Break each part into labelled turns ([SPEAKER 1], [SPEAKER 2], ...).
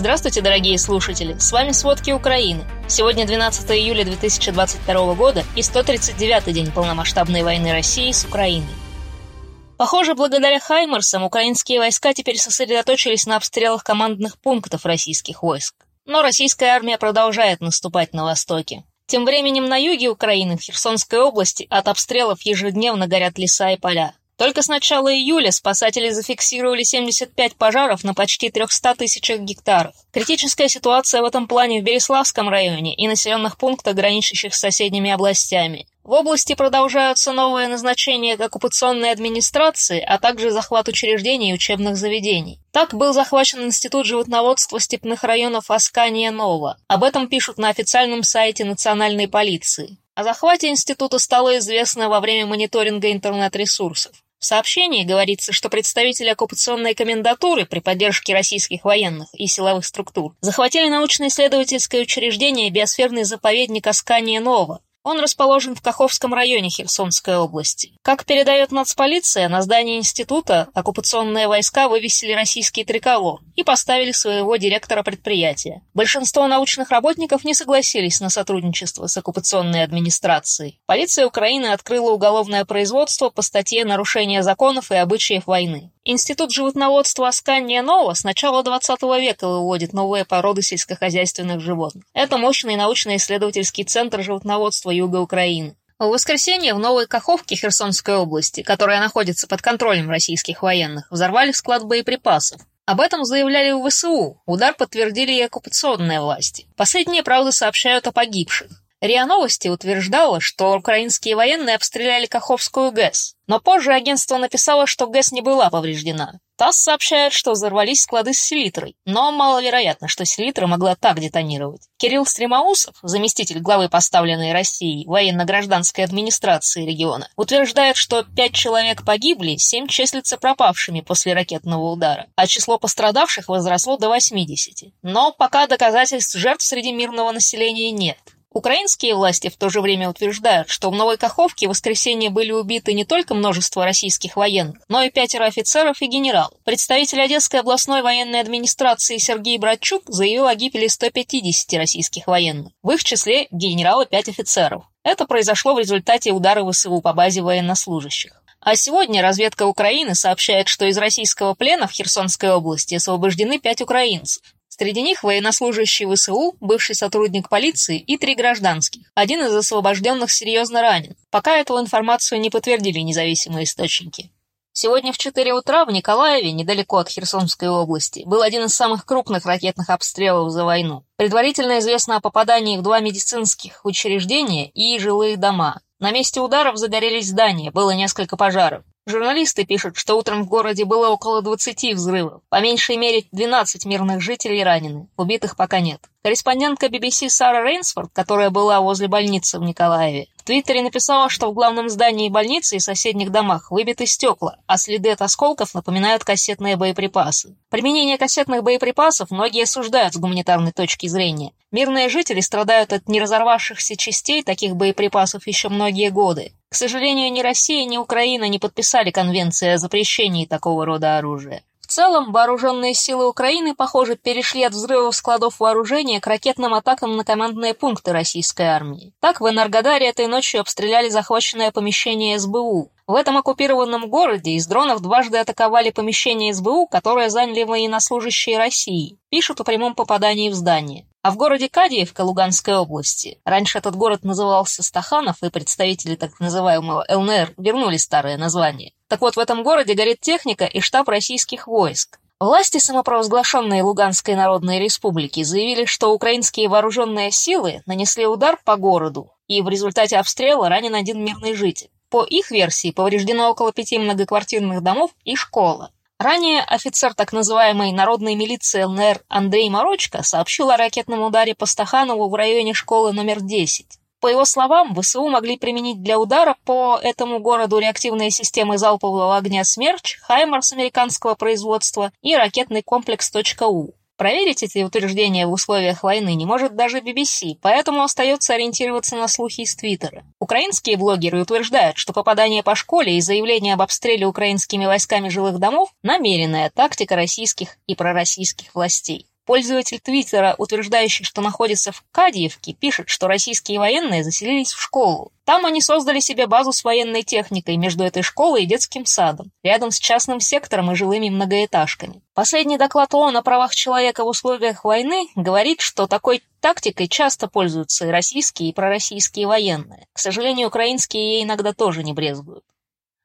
[SPEAKER 1] Здравствуйте, дорогие слушатели! С вами «Сводки Украины». Сегодня 12 июля 2022 года и 139-й день полномасштабной войны России с Украиной. Похоже, благодаря «Хаймерсам» украинские войска теперь сосредоточились на обстрелах командных пунктов российских войск. Но российская армия продолжает наступать на востоке. Тем временем на юге Украины, в Херсонской области, от обстрелов ежедневно горят леса и поля. Только с начала июля спасатели зафиксировали 75 пожаров на почти 300 тысячах гектаров. Критическая ситуация в этом плане в Береславском районе и населенных пунктах, граничащих с соседними областями. В области продолжаются новые назначения оккупационной администрации, а также захват учреждений и учебных заведений. Так был захвачен Институт животноводства степных районов Аскания-Нова. Об этом пишут на официальном сайте национальной полиции. О захвате института стало известно во время мониторинга интернет-ресурсов. В сообщении говорится, что представители оккупационной комендатуры при поддержке российских военных и силовых структур захватили научно-исследовательское учреждение биосферный заповедник Аскания-Нова, он расположен в Каховском районе Херсонской области. Как передает нацполиция, на здании института оккупационные войска вывесили российский триколор и поставили своего директора предприятия. Большинство научных работников не согласились на сотрудничество с оккупационной администрацией. Полиция Украины открыла уголовное производство по статье «Нарушение законов и обычаев войны». Институт животноводства Аскания Нова с начала 20 века выводит новые породы сельскохозяйственных животных. Это мощный научно-исследовательский центр животноводства юга Украины. В воскресенье в Новой Каховке Херсонской области, которая находится под контролем российских военных, взорвали склад боеприпасов. Об этом заявляли в ВСУ. Удар подтвердили и оккупационные власти. Последние, правда, сообщают о погибших. РИА Новости утверждала, что украинские военные обстреляли Каховскую ГЭС, но позже агентство написало, что ГЭС не была повреждена. ТАСС сообщает, что взорвались склады с селитрой, но маловероятно, что селитра могла так детонировать. Кирилл Стремоусов, заместитель главы поставленной России военно-гражданской администрации региона, утверждает, что пять человек погибли, семь числятся пропавшими после ракетного удара, а число пострадавших возросло до 80. Но пока доказательств жертв среди мирного населения нет. Украинские власти в то же время утверждают, что в Новой Каховке в воскресенье были убиты не только множество российских военных, но и пятеро офицеров и генерал. Представитель Одесской областной военной администрации Сергей Братчук заявил о гибели 150 российских военных, в их числе генерал и пять офицеров. Это произошло в результате удара ВСУ по базе военнослужащих. А сегодня разведка Украины сообщает, что из российского плена в Херсонской области освобождены пять украинцев. Среди них военнослужащий ВСУ, бывший сотрудник полиции и три гражданских. Один из освобожденных серьезно ранен. Пока эту информацию не подтвердили независимые источники. Сегодня в 4 утра в Николаеве, недалеко от Херсонской области, был один из самых крупных ракетных обстрелов за войну. Предварительно известно о попадании в два медицинских учреждения и жилые дома. На месте ударов загорелись здания, было несколько пожаров. Журналисты пишут, что утром в городе было около 20 взрывов. По меньшей мере 12 мирных жителей ранены. Убитых пока нет. Корреспондентка BBC Сара Рейнсфорд, которая была возле больницы в Николаеве, в Твиттере написала, что в главном здании больницы и соседних домах выбиты стекла, а следы от осколков напоминают кассетные боеприпасы. Применение кассетных боеприпасов многие осуждают с гуманитарной точки зрения. Мирные жители страдают от неразорвавшихся частей таких боеприпасов еще многие годы. К сожалению, ни Россия, ни Украина не подписали конвенции о запрещении такого рода оружия. Целом, вооруженные силы Украины, похоже, перешли от взрывов складов вооружения к ракетным атакам на командные пункты российской армии. Так, в Энергодаре этой ночью обстреляли захваченное помещение СБУ. В этом оккупированном городе из дронов дважды атаковали помещение СБУ, которое заняли военнослужащие России. Пишут о прямом попадании в здание. А в городе Кадиевка Луганской области, раньше этот город назывался Стаханов, и представители так называемого ЛНР вернули старое название. Так вот, в этом городе горит техника и штаб российских войск. Власти самопровозглашенной Луганской Народной Республики заявили, что украинские вооруженные силы нанесли удар по городу, и в результате обстрела ранен один мирный житель. По их версии повреждено около пяти многоквартирных домов и школа. Ранее офицер так называемой народной милиции ЛНР Андрей Морочко сообщил о ракетном ударе по Стаханову в районе школы номер 10. По его словам, ВСУ могли применить для удара по этому городу реактивные системы залпового огня «Смерч», «Хаймарс» американского производства и ракетный комплекс «У». Проверить эти утверждения в условиях войны не может даже BBC, поэтому остается ориентироваться на слухи из Твиттера. Украинские блогеры утверждают, что попадание по школе и заявление об обстреле украинскими войсками жилых домов – намеренная тактика российских и пророссийских властей. Пользователь Твиттера, утверждающий, что находится в Кадьевке, пишет, что российские военные заселились в школу. Там они создали себе базу с военной техникой между этой школой и детским садом, рядом с частным сектором и жилыми многоэтажками. Последний доклад ООН о правах человека в условиях войны говорит, что такой тактикой часто пользуются и российские, и пророссийские военные. К сожалению, украинские ей иногда тоже не брезгуют.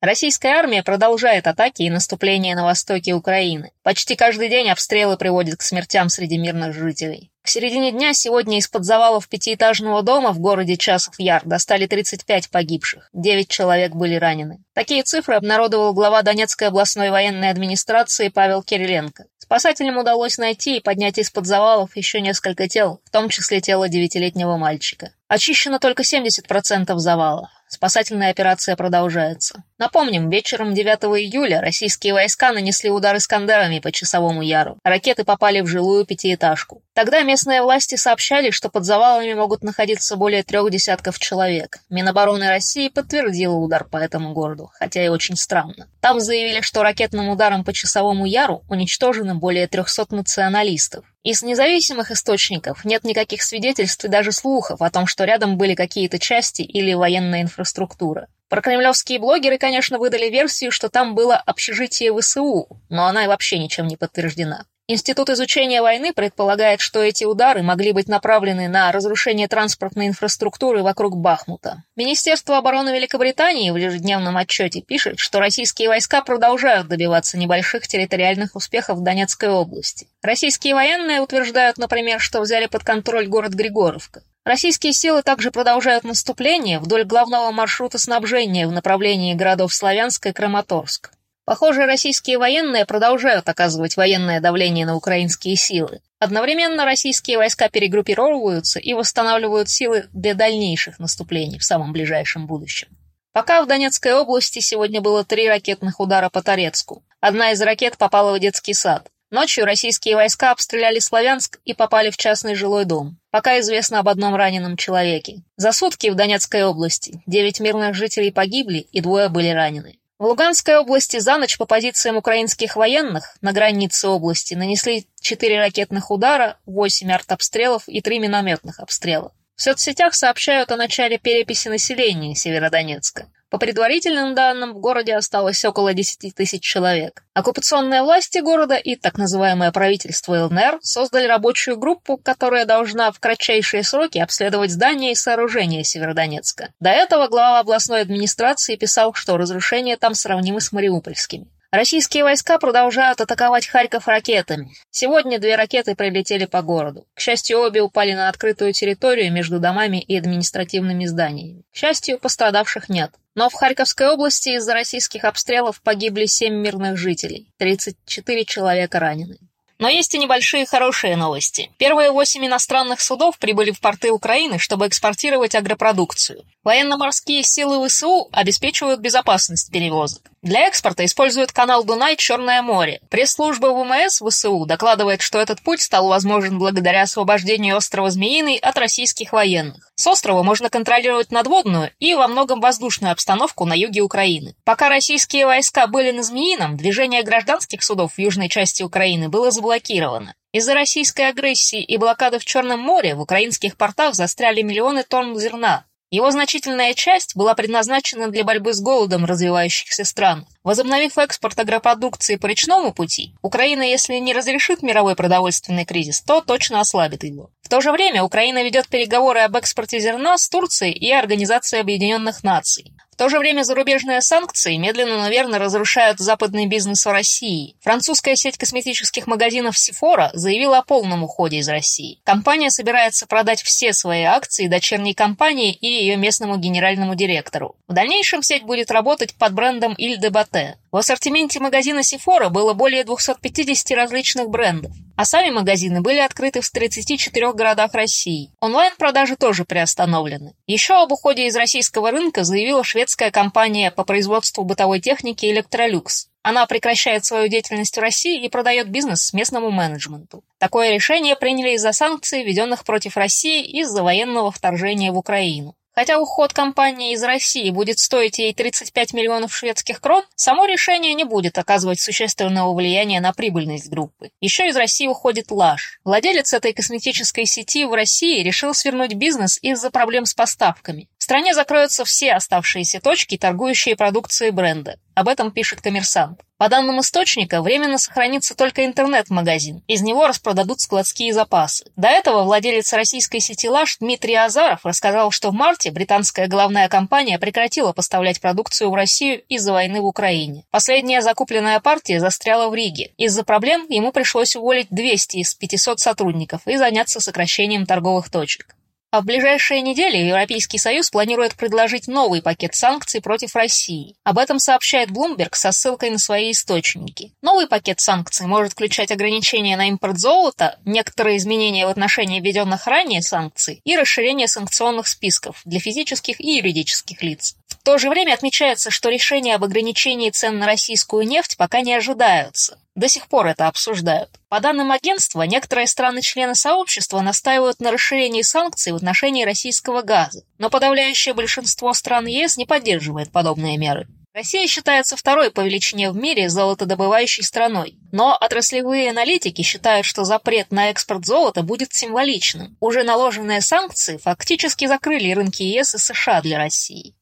[SPEAKER 1] Российская армия продолжает атаки и наступления на востоке Украины. Почти каждый день обстрелы приводят к смертям среди мирных жителей. К середине дня сегодня из-под завалов пятиэтажного дома в городе Часов Яр достали 35 погибших, 9 человек были ранены. Такие цифры обнародовал глава Донецкой областной военной администрации Павел Кириленко. Спасателям удалось найти и поднять из-под завалов еще несколько тел, в том числе тело девятилетнего мальчика. Очищено только 70% завала. Спасательная операция продолжается. Напомним, вечером 9 июля российские войска нанесли удар Искандерами по часовому яру. Ракеты попали в жилую пятиэтажку. Тогда местные власти сообщали, что под завалами могут находиться более трех десятков человек. Минобороны России подтвердила удар по этому городу, хотя и очень странно. Там заявили, что ракетным ударом по часовому яру уничтожено более 300 националистов. Из независимых источников нет никаких свидетельств и даже слухов о том, что рядом были какие-то части или военная инфраструктура. Прокремлевские блогеры, конечно, выдали версию, что там было общежитие ВСУ, но она и вообще ничем не подтверждена. Институт изучения войны предполагает, что эти удары могли быть направлены на разрушение транспортной инфраструктуры вокруг Бахмута. Министерство обороны Великобритании в ежедневном отчете пишет, что российские войска продолжают добиваться небольших территориальных успехов в Донецкой области. Российские военные утверждают, например, что взяли под контроль город Григоровка. Российские силы также продолжают наступление вдоль главного маршрута снабжения в направлении городов Славянск и Краматорск. Похоже, российские военные продолжают оказывать военное давление на украинские силы. Одновременно российские войска перегруппировываются и восстанавливают силы для дальнейших наступлений в самом ближайшем будущем. Пока в Донецкой области сегодня было три ракетных удара по Торецку. Одна из ракет попала в детский сад. Ночью российские войска обстреляли Славянск и попали в частный жилой дом. Пока известно об одном раненом человеке. За сутки в Донецкой области девять мирных жителей погибли и двое были ранены. В Луганской области за ночь по позициям украинских военных на границе области нанесли 4 ракетных удара, 8 артобстрелов и 3 минометных обстрела. В соцсетях сообщают о начале переписи населения Северодонецка. По предварительным данным, в городе осталось около 10 тысяч человек. Оккупационные власти города и так называемое правительство ЛНР создали рабочую группу, которая должна в кратчайшие сроки обследовать здания и сооружения Северодонецка. До этого глава областной администрации писал, что разрушения там сравнимы с мариупольскими. Российские войска продолжают атаковать Харьков ракетами. Сегодня две ракеты прилетели по городу. К счастью, обе упали на открытую территорию между домами и административными зданиями. К счастью, пострадавших нет. Но в Харьковской области из-за российских обстрелов погибли семь мирных жителей, 34 человека ранены. Но есть и небольшие хорошие новости. Первые восемь иностранных судов прибыли в порты Украины, чтобы экспортировать агропродукцию. Военно-морские силы ВСУ обеспечивают безопасность перевозок. Для экспорта используют канал Дунай-Черное море. Пресс-служба ВМС ВСУ докладывает, что этот путь стал возможен благодаря освобождению острова Змеиный от российских военных. С острова можно контролировать надводную и во многом воздушную обстановку на юге Украины. Пока российские войска были на Змеином, движение гражданских судов в южной части Украины было заблокировано. Из-за российской агрессии и блокады в Черном море в украинских портах застряли миллионы тонн зерна, его значительная часть была предназначена для борьбы с голодом развивающихся стран. Возобновив экспорт агропродукции по речному пути, Украина, если не разрешит мировой продовольственный кризис, то точно ослабит его. В то же время Украина ведет переговоры об экспорте зерна с Турцией и Организацией Объединенных Наций то же время зарубежные санкции медленно, но верно разрушают западный бизнес в России. Французская сеть косметических магазинов Sephora заявила о полном уходе из России. Компания собирается продать все свои акции дочерней компании и ее местному генеральному директору. В дальнейшем сеть будет работать под брендом Иль Бате. В ассортименте магазина Sephora было более 250 различных брендов, а сами магазины были открыты в 34 городах России. Онлайн-продажи тоже приостановлены. Еще об уходе из российского рынка заявила шведская компания по производству бытовой техники Electrolux. Она прекращает свою деятельность в России и продает бизнес местному менеджменту. Такое решение приняли из-за санкций, введенных против России из-за военного вторжения в Украину. Хотя уход компании из России будет стоить ей 35 миллионов шведских крон, само решение не будет оказывать существенного влияния на прибыльность группы. Еще из России уходит Лаш. Владелец этой косметической сети в России решил свернуть бизнес из-за проблем с поставками. В стране закроются все оставшиеся точки, торгующие продукцией бренда. Об этом пишет коммерсант. По данным источника, временно сохранится только интернет-магазин. Из него распродадут складские запасы. До этого владелец российской сети «Лаш» Дмитрий Азаров рассказал, что в марте британская головная компания прекратила поставлять продукцию в Россию из-за войны в Украине. Последняя закупленная партия застряла в Риге. Из-за проблем ему пришлось уволить 200 из 500 сотрудников и заняться сокращением торговых точек. А в ближайшие недели Европейский Союз планирует предложить новый пакет санкций против России. Об этом сообщает Bloomberg со ссылкой на свои источники. Новый пакет санкций может включать ограничения на импорт золота, некоторые изменения в отношении введенных ранее санкций и расширение санкционных списков для физических и юридических лиц. В то же время отмечается, что решения об ограничении цен на российскую нефть пока не ожидаются. До сих пор это обсуждают. По данным агентства, некоторые страны-члены сообщества настаивают на расширении санкций в отношении российского газа, но подавляющее большинство стран ЕС не поддерживает подобные меры. Россия считается второй по величине в мире золотодобывающей страной, но отраслевые аналитики считают, что запрет на экспорт золота будет символичным. Уже наложенные санкции фактически закрыли рынки ЕС и США для России.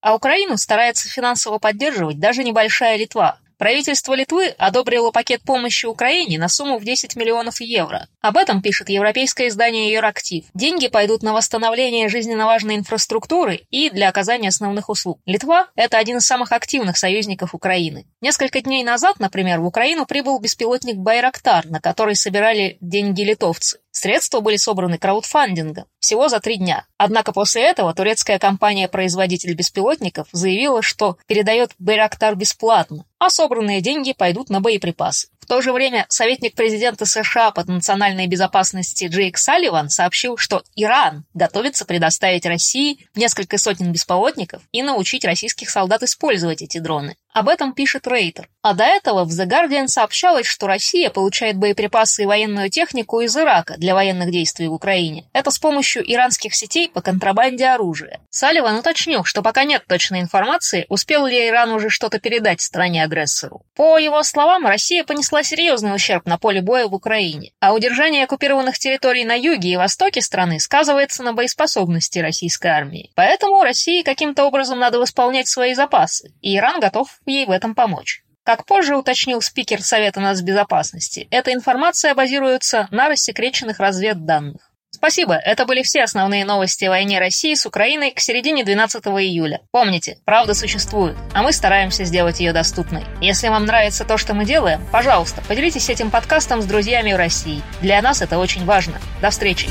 [SPEAKER 1] А Украину старается финансово поддерживать даже небольшая Литва. Правительство Литвы одобрило пакет помощи Украине на сумму в 10 миллионов евро. Об этом пишет европейское издание «Юрактив». Деньги пойдут на восстановление жизненно важной инфраструктуры и для оказания основных услуг. Литва – это один из самых активных союзников Украины. Несколько дней назад, например, в Украину прибыл беспилотник «Байрактар», на который собирали деньги литовцы. Средства были собраны краудфандингом всего за три дня. Однако после этого турецкая компания-производитель беспилотников заявила, что передает Байрактар бесплатно, а собранные деньги пойдут на боеприпасы. В то же время советник президента США по национальной безопасности Джейк Салливан сообщил, что Иран готовится предоставить России несколько сотен беспилотников и научить российских солдат использовать эти дроны. Об этом пишет Рейтер. А до этого в The Guardian сообщалось, что Россия получает боеприпасы и военную технику из Ирака для военных действий в Украине. Это с помощью иранских сетей по контрабанде оружия. Салливан уточнил, что пока нет точной информации, успел ли Иран уже что-то передать стране-агрессору. По его словам, Россия понесла серьезный ущерб на поле боя в Украине, а удержание оккупированных территорий на юге и востоке страны сказывается на боеспособности российской армии. Поэтому России каким-то образом надо восполнять свои запасы, и Иран готов ей в этом помочь. Как позже уточнил спикер Совета нацбезопасности, эта информация базируется на рассекреченных разведданных. Спасибо, это были все основные новости о войне России с Украиной к середине 12 июля. Помните, правда существует, а мы стараемся сделать ее доступной. Если вам нравится то, что мы делаем, пожалуйста, поделитесь этим подкастом с друзьями в России. Для нас это очень важно. До встречи!